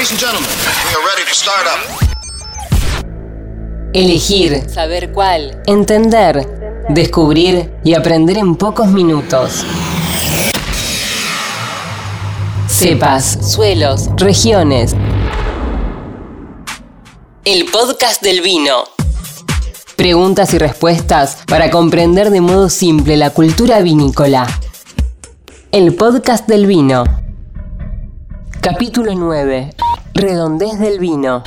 Ladies and gentlemen, we are ready to start up. Elegir, saber cuál, entender, descubrir y aprender en pocos minutos. Cepas, suelos, regiones. El podcast del vino. Preguntas y respuestas para comprender de modo simple la cultura vinícola. El podcast del vino. Capítulo 9. Redondez del vino.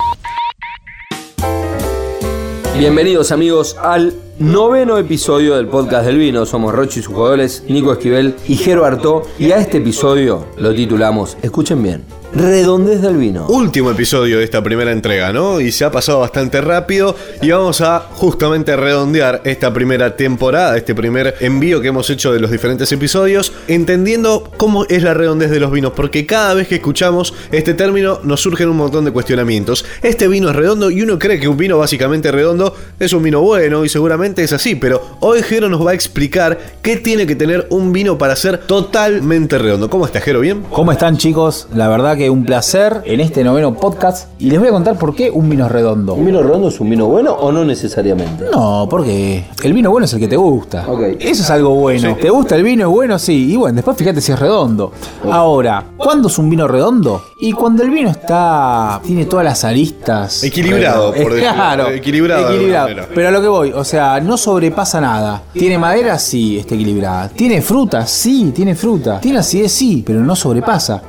Bienvenidos amigos al noveno episodio del podcast del vino. Somos Rochi y sus jugadores, Nico Esquivel y Jero. Y a este episodio lo titulamos, escuchen bien, Redondez del vino. último episodio de esta primera entrega, ¿no? Y se ha pasado bastante rápido y vamos a justamente redondear esta primera temporada, este primer envío que hemos hecho de los diferentes episodios, entendiendo cómo es la redondez de los vinos, porque cada vez que escuchamos este término nos surgen un montón de cuestionamientos. Este vino es redondo y uno cree que un vino básicamente redondo es un vino bueno y seguramente es así, pero hoy Jero nos va a explicar qué tiene que tener un vino para ser totalmente redondo. ¿Cómo está Jero? ¿Bien? ¿Cómo están chicos? La verdad que un placer en este noveno podcast y les voy a contar por qué un vino es redondo. ¿Un vino redondo es un vino bueno o no necesariamente? No, porque el vino bueno es el que te gusta. Eso es algo bueno. ¿Te gusta el vino? Es bueno, sí. Y bueno, después fíjate si es redondo. Ahora, ¿cuándo es un vino redondo? Y cuando el vino está. tiene todas las aristas. Equilibrado, por decirlo. Claro. Equilibrado equilibrado. Pero a lo que voy, o sea, no sobrepasa nada. ¿Tiene madera? Sí, está equilibrada. ¿Tiene fruta? Sí, tiene fruta. ¿Tiene acidez? Sí, pero no sobrepasa.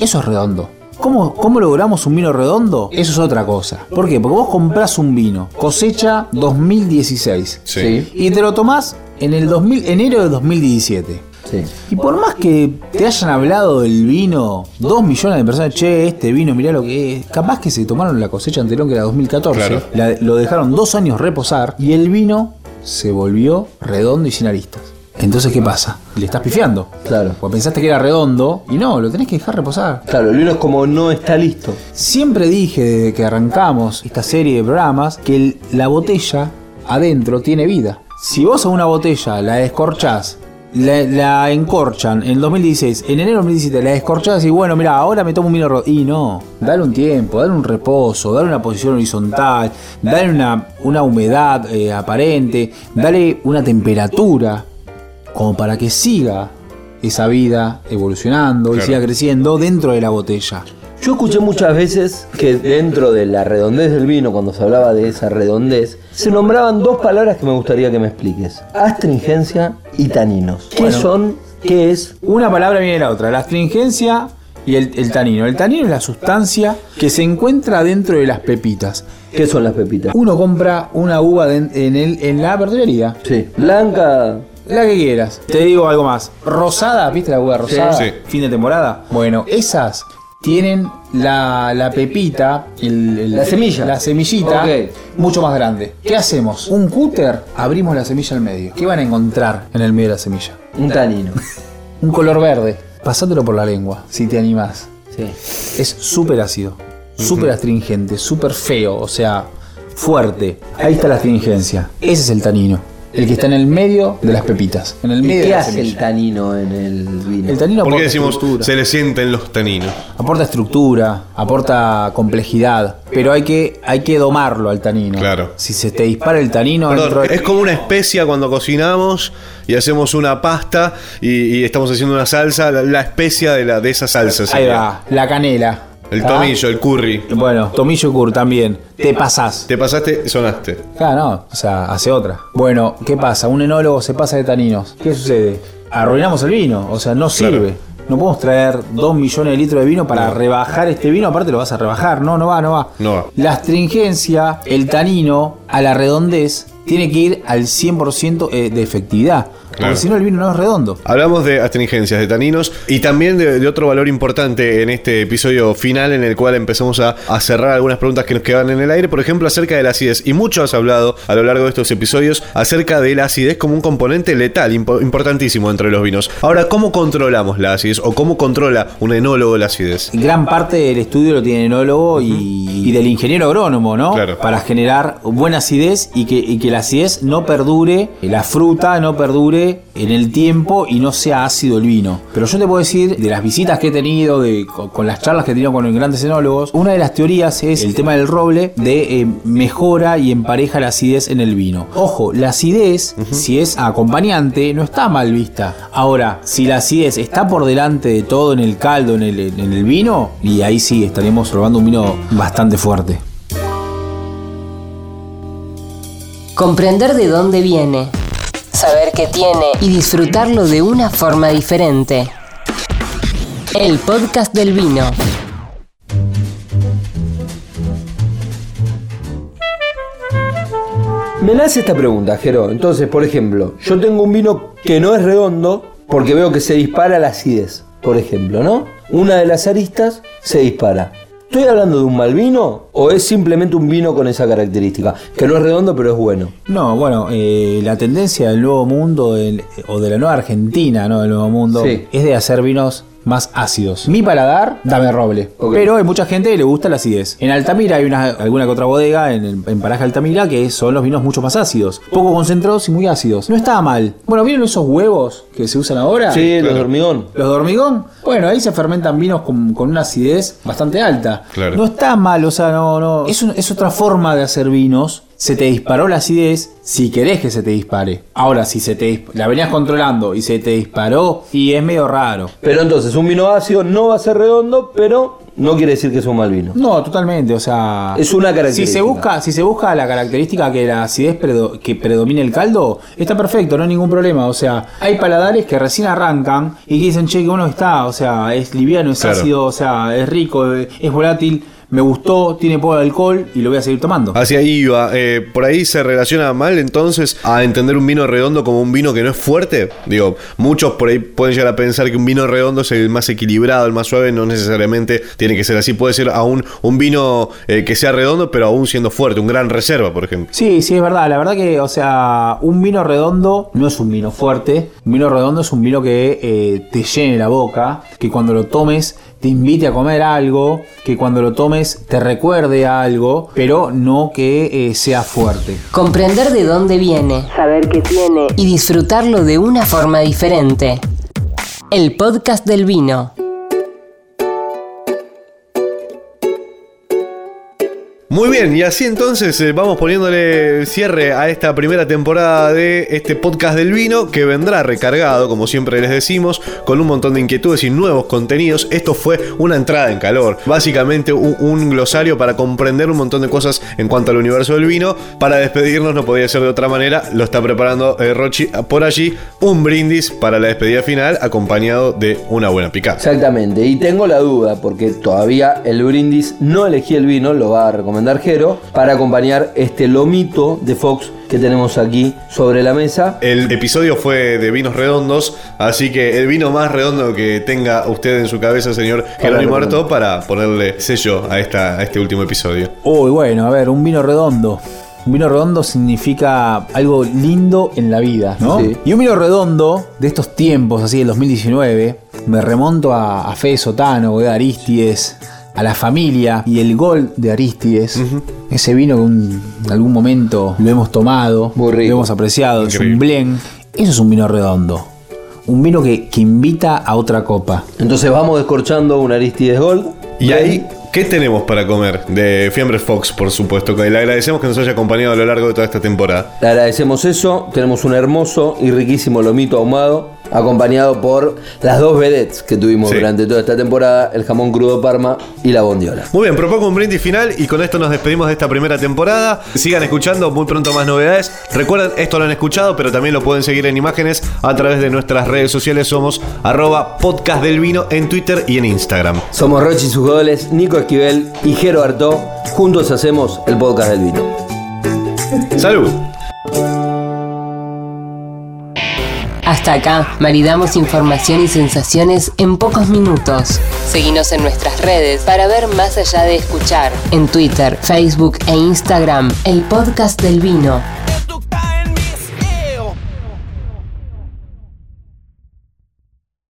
Eso es redondo. ¿Cómo, ¿Cómo logramos un vino redondo? Eso es otra cosa. ¿Por qué? Porque vos comprás un vino, cosecha 2016. Sí. Y te lo tomás en el 2000, enero de 2017. Sí. Y por más que te hayan hablado del vino, dos millones de personas, che, este vino, mirá lo que es. Capaz que se tomaron la cosecha anterior, que era 2014, Claro. la- lo dejaron dos años reposar y el vino se volvió redondo y sin aristas. Entonces, ¿qué pasa? Le estás pifiando. Claro. Porque pensaste que era redondo y no, lo tenés que dejar reposar. Claro, el vino es como no está listo. Siempre dije desde que arrancamos esta serie de programas que el- la botella adentro tiene vida. Si vos a una botella la descorchás, la, la encorchan en 2016, en enero de 2017 la descorchás y bueno, mira, ahora me tomo un vino ro- Y no, dale un tiempo, dale un reposo, dale una posición horizontal, dale una, una humedad eh, aparente, dale una temperatura como para que siga esa vida evolucionando y siga creciendo dentro de la botella. Yo escuché muchas veces que dentro de la redondez del vino, cuando se hablaba de esa redondez, se nombraban dos palabras que me gustaría que me expliques. Astringencia y taninos. ¿Qué Bueno. son? ¿Qué es? Una palabra viene de la otra, la astringencia y el, el tanino. El tanino es la sustancia que se encuentra dentro de las pepitas. ¿Qué son las pepitas? Uno compra una uva de- en, el, en la verdulería, Sí. Blanca. La que quieras. Te digo algo más. Rosada, ¿viste la uva rosada? Sí. Fin de temporada. Bueno, esas tienen la, la pepita, el- el- La semilla. La semillita, Ok. mucho más grande. ¿Qué hacemos? Un cúter, abrimos la semilla al medio. ¿Qué van a encontrar en el medio de la semilla? Un tanino. Un color verde. Pasátelo por la lengua, si te animás. Sí. Es súper ácido, súper astringente, súper feo, o sea, fuerte. Ahí está la astringencia. Ese es el tanino. El que está en el medio de las pepitas. En el ¿Y medio de qué la hace el semilla. tanino en el vino? El tanino ¿Por qué aporta decimos estructura. se le sienten los taninos? Aporta estructura, aporta complejidad. Pero hay que, hay que domarlo al tanino. Claro. Si se te dispara el tanino dentro Perdón, de- es como una especia cuando cocinamos y hacemos una pasta y, y estamos haciendo una salsa, la, la especia de, la, de esa salsa. Ahí sería. va, la canela. El ¿Ah? tomillo, el curry. Bueno, tomillo y cur también. Te pasás. Te pasaste, sonaste. Claro, no, o sea, hace otra. Bueno, ¿qué pasa? Un enólogo se pasa de taninos. ¿Qué sucede? Arruinamos el vino, o sea, no Claro. sirve. No podemos traer 2 millones de litros de vino para rebajar este vino, aparte lo vas a rebajar. No, no va, no va. No va. La astringencia, el tanino, a la redondez, tiene que ir al 100% eh, de efectividad. Claro. Porque si no, el vino no es redondo. Hablamos de astringencias, de taninos y también de, de otro valor importante en este episodio final en el cual empezamos a, a cerrar algunas preguntas que nos quedan en el aire, por ejemplo acerca de la acidez. Y mucho has hablado a lo largo de estos episodios acerca de la acidez como un componente letal, impo- importantísimo entre los vinos. Ahora, ¿cómo controlamos la acidez o cómo controla un enólogo la acidez? Gran parte del estudio lo tiene el enólogo y, y del ingeniero agrónomo, ¿no? Claro. Para generar buena acidez y que, y que la acidez no perdure, la fruta no perdure en el tiempo y no sea ácido el vino. Pero yo te puedo decir, de las visitas que he tenido, de, con, con las charlas que he tenido con los grandes enólogos, una de las teorías es el tema del roble de eh, mejora y empareja la acidez en el vino. Ojo, la acidez, si es acompañante, no está mal vista. Ahora, si la acidez está por delante de todo en el caldo, en el, en el vino, y ahí sí estaríamos probando un vino bastante fuerte. Comprender de dónde viene, saber qué tiene y disfrutarlo de una forma diferente. El podcast del vino. Me nace esta pregunta, Jero. Entonces, por ejemplo, yo tengo un vino que no es redondo porque veo que se dispara la acidez, por ejemplo, ¿no? Una de las aristas se dispara. ¿Estoy hablando de un mal vino o es simplemente un vino con esa característica? Que no es redondo, pero es bueno. No, bueno, eh, la tendencia del nuevo mundo o de la nueva Argentina, ¿no? Del nuevo mundo, Sí. es de hacer vinos más ácidos. Mi paladar, dame roble. Pero hay mucha gente que le gusta la acidez. En Altamira hay una, alguna que otra bodega, en, el- en Paraje Altamira, que son los vinos mucho más ácidos. Poco concentrados y muy ácidos. No estaba mal. Bueno, ¿vieron esos huevos que se usan ahora? Sí, los de hormigón. Los de hormigón, bueno, ahí se fermentan vinos con, con una acidez bastante alta. Claro. No está mal, o sea, no, no. Es, un- es otra forma de hacer vinos. Se te disparó la acidez si querés que se te dispare. Ahora, si se te la venías controlando y se te disparó, y es medio raro. Pero entonces, un vino ácido no va a ser redondo, pero no quiere decir que es un mal vino. No, totalmente, o sea. Es una característica. Si se busca, si se busca la característica que la acidez predo- que predomine el caldo, está perfecto, no hay ningún problema. O sea, hay paladares que recién arrancan y que dicen, che, que bueno está, o sea, es liviano, es Claro. ácido, o sea, es rico, es volátil, me gustó, tiene poco de alcohol y lo voy a seguir tomando. Hacia ahí iba. Eh, por ahí se relaciona mal entonces a entender un vino redondo como un vino que no es fuerte. Digo, muchos por ahí pueden llegar a pensar que un vino redondo es el más equilibrado, el más suave. No necesariamente tiene que ser así. Puede ser aún un vino eh, que sea redondo, pero aún siendo fuerte. Un gran reserva, por ejemplo. Sí, sí, es verdad. La verdad que, o sea, un vino redondo no es un vino fuerte. Un vino redondo es un vino que eh, te llene la boca, que cuando lo tomes te invite a comer algo, que cuando lo tomes te recuerde a algo, pero no que eh, sea fuerte. Comprender de dónde viene, saber qué tiene y disfrutarlo de una forma diferente. El podcast del vino. Muy bien, y así entonces eh, vamos poniéndole cierre a esta primera temporada de este podcast del vino que vendrá recargado, como siempre les decimos, con un montón de inquietudes y nuevos contenidos. Esto fue una entrada en calor, básicamente un, glosario para comprender un montón de cosas en cuanto al universo del vino. Para despedirnos no podía ser de otra manera, lo está preparando eh, Rochi por allí, un brindis para la despedida final acompañado de una buena picada. Exactamente, y tengo la duda porque todavía el brindis no elegí el vino, lo va a recomendar Jero, para acompañar este lomito de Fox que tenemos aquí sobre la mesa. El episodio fue de vinos redondos, así que el vino más redondo que tenga usted en su cabeza, señor Jerónimo recomiendo. Arto, para ponerle sello a, esta, a este último episodio. Uy, bueno, a ver, un vino redondo. Un vino redondo significa algo lindo en la vida, ¿no? Sí. Y un vino redondo de estos tiempos, así del 2019, me remonto a, a Fede Sotano, de Aristides, a la familia y el gol de Aristides. Ese vino que un- en algún momento lo hemos tomado, Muy rico. lo hemos apreciado, es un blend. Eso es un vino redondo. Un vino que, que invita a otra copa. Entonces vamos descorchando un Aristides Gold. Y ahí, ¿qué tenemos para comer? De Fiambre Fox, por supuesto. que Le agradecemos que nos haya acompañado a lo largo de toda esta temporada. Le agradecemos eso. Tenemos un hermoso y riquísimo lomito ahumado, acompañado por las dos vedettes que tuvimos Sí. durante toda esta temporada: el jamón crudo Parma y la bondiola. Muy bien, propongo un brindis final y con esto nos despedimos de esta primera temporada. Sigan escuchando, muy pronto más novedades. Recuerden, esto lo han escuchado, pero también lo pueden seguir en imágenes a través de nuestras redes sociales. Somos arroba podcast del vino en Twitter y en Instagram. Somos Rochi y sus goles, Nico Esquivel y Jero Artó. Juntos hacemos el podcast del vino. ¡Salud! Hasta acá, maridamos información y sensaciones en pocos minutos. Seguinos en nuestras redes para ver más allá de escuchar. En Twitter, Facebook e Instagram, el podcast del vino.